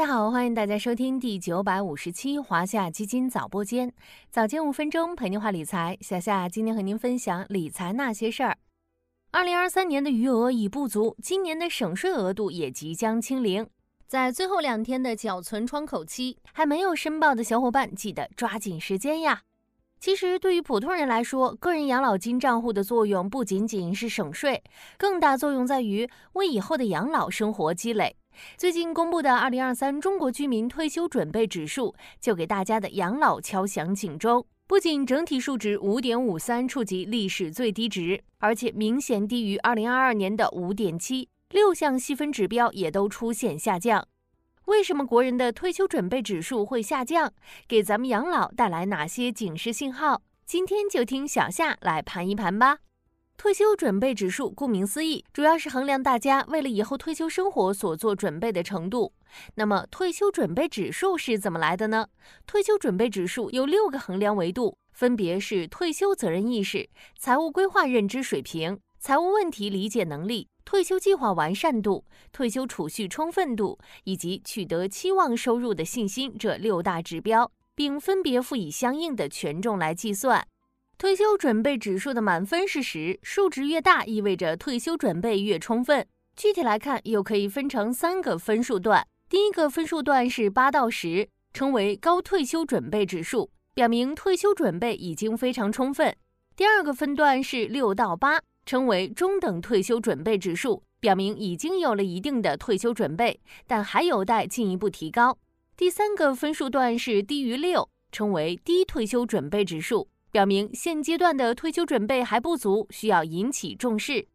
大家好，欢迎大家收听第九百五十七华夏基金早播间，早间五分钟陪您话理财。小夏今天和您分享理财那些事儿。二零二三年的余额已不足，今年的省税额度也即将清零，在最后两天的缴存窗口期，还没有申报的小伙伴记得抓紧时间呀。其实，对于普通人来说，个人养老金账户的作用不仅仅是省税，更大作用在于为以后的养老生活积累。最近公布的二零二三中国居民退休准备指数，就给大家的养老敲响警钟。不仅整体数值五点五三触及历史最低值，而且明显低于二零二二年的五点七，六项细分指标也都出现下降。为什么国人的退休准备指数会下降？给咱们养老带来哪些警示信号？今天就听小夏来盘一盘吧。退休准备指数顾名思义，主要是衡量大家为了以后退休生活所做准备的程度。那么，退休准备指数是怎么来的呢？退休准备指数有六个衡量维度，分别是退休责任意识、财务规划认知水平、财务问题理解能力。退休计划完善度、退休储蓄充分度以及取得期望收入的信心这六大指标，并分别赋以相应的权重来计算。退休准备指数的满分是十，数值越大意味着退休准备越充分。具体来看，又可以分成三个分数段。第一个分数段是八到十，称为高退休准备指数，表明退休准备已经非常充分。第二个分段是六到八。称为中等退休准备指数，表明已经有了一定的退休准备，但还有待进一步提高。第三个分数段是低于六，称为低退休准备指数，表明现阶段的退休准备还不足，需要引起重视。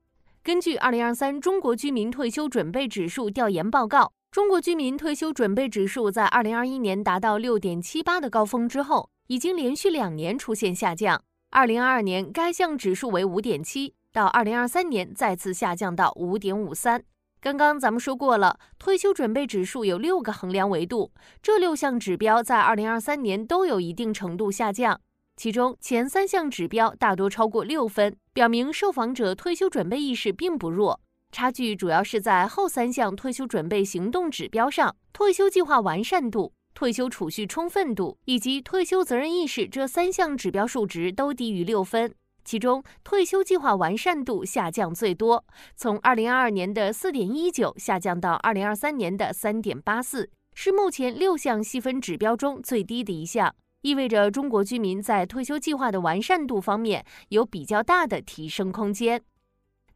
根据二零二三中国居民退休准备指数调研报告，中国居民退休准备指数在二零二一年达到六点七八的高峰之后，已经连续两年出现下降。二零二二年该项指数为五点七。到二零二三年再次下降到五点五三。刚刚咱们说过了，退休准备指数有六个衡量维度，这六项指标在二零二三年都有一定程度下降。其中前三项指标大多超过六分，表明受访者退休准备意识并不弱。差距主要是在后三项退休准备行动指标上，退休计划完善度、退休储蓄充分度以及退休责任意识这三项指标数值都低于六分。其中，退休计划完善度下降最多，从二零二二年的四点一九下降到二零二三年的三点八四，是目前六项细分指标中最低的一项，意味着中国居民在退休计划的完善度方面有比较大的提升空间。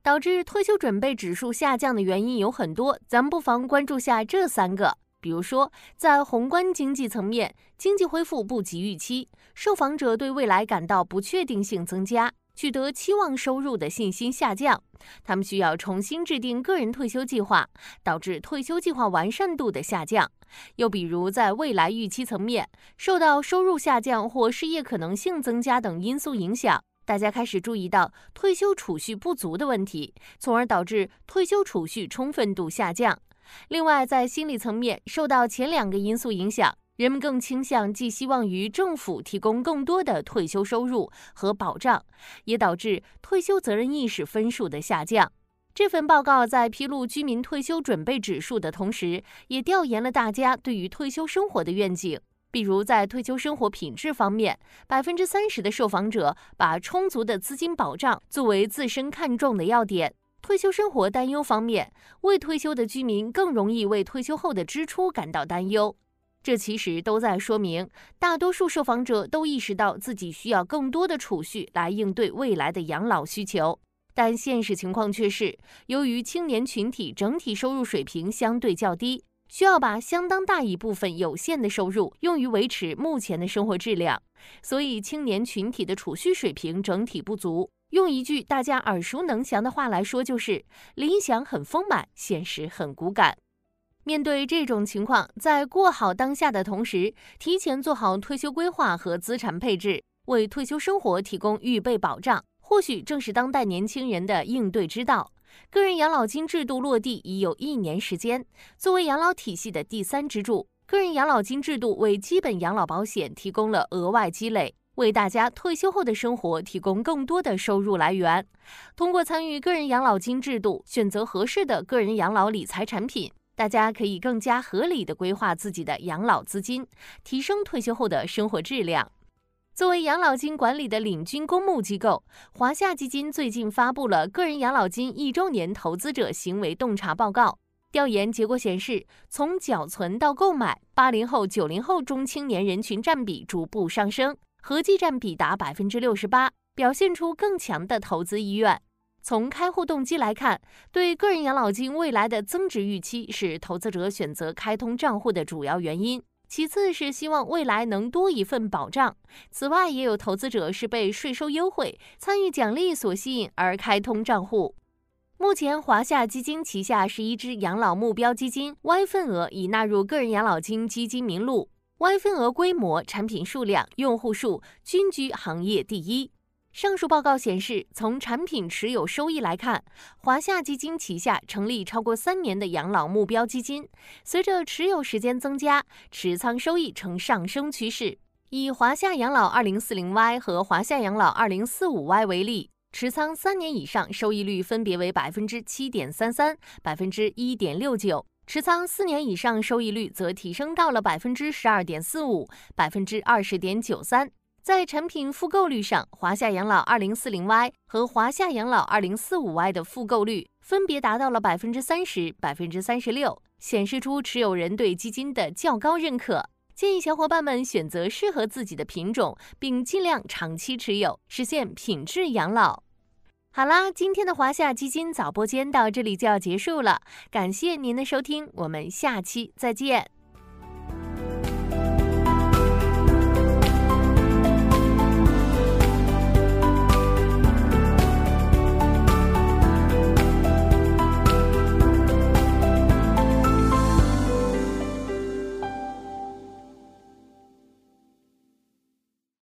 导致退休准备指数下降的原因有很多，咱们不妨关注下这三个。比如说，在宏观经济层面，经济恢复不及预期，受访者对未来感到不确定性增加。取得期望收入的信心下降，他们需要重新制定个人退休计划，导致退休计划完善度的下降。又比如，在未来预期层面，受到收入下降或失业可能性增加等因素影响，大家开始注意到退休储蓄不足的问题，从而导致退休储蓄充分度下降。另外，在心理层面，受到前两个因素影响。人们更倾向寄希望于政府提供更多的退休收入和保障，也导致退休责任意识分数的下降。这份报告在披露居民退休准备指数的同时，也调研了大家对于退休生活的愿景。比如，在退休生活品质方面，百分之三十的受访者把充足的资金保障作为自身看重的要点。退休生活担忧方面，未退休的居民更容易为退休后的支出感到担忧。这其实都在说明，大多数受访者都意识到自己需要更多的储蓄来应对未来的养老需求，但现实情况却是，由于青年群体整体收入水平相对较低，需要把相当大一部分有限的收入用于维持目前的生活质量，所以青年群体的储蓄水平整体不足。用一句大家耳熟能详的话来说，就是理想很丰满，现实很骨感。面对这种情况，在过好当下的同时，提前做好退休规划和资产配置，为退休生活提供预备保障，或许正是当代年轻人的应对之道。个人养老金制度落地已有一年时间，作为养老体系的第三支柱，个人养老金制度为基本养老保险提供了额外积累，为大家退休后的生活提供更多的收入来源。通过参与个人养老金制度，选择合适的个人养老理财产品。大家可以更加合理的规划自己的养老资金，提升退休后的生活质量。作为养老金管理的领军公募机构，华夏基金最近发布了个人养老金一周年投资者行为洞察报告。调研结果显示，从缴存到购买，八零后、九零后中青年人群占比逐步上升，合计占比达百分之六十八，表现出更强的投资意愿。从开户动机来看，对个人养老金未来的增值预期是投资者选择开通账户的主要原因。其次是希望未来能多一份保障。此外，也有投资者是被税收优惠、参与奖励所吸引而开通账户。目前，华夏基金旗下十一只养老目标基金 Y 份额已纳入个人养老金基金名录，Y 份额规模、产品数量、用户数均居行业第一。上述报告显示，从产品持有收益来看，华夏基金旗下成立超过三年的养老目标基金，随着持有时间增加，持仓收益呈上升趋势。以华夏养老二零四零 Y 和华夏养老二零四五 Y 为例，持仓三年以上收益率分别为百分之七点三三、百分之一点六九；持仓四年以上收益率则提升到了百分之十二点四五、百分之二十点九三。在产品复购率上，华夏养老二零四零 Y 和华夏养老二零四五 Y 的复购率分别达到了百分之三十、百分之三十六，显示出持有人对基金的较高认可。建议小伙伴们选择适合自己的品种，并尽量长期持有，实现品质养老。好啦，今天的华夏基金早播间到这里就要结束了，感谢您的收听，我们下期再见。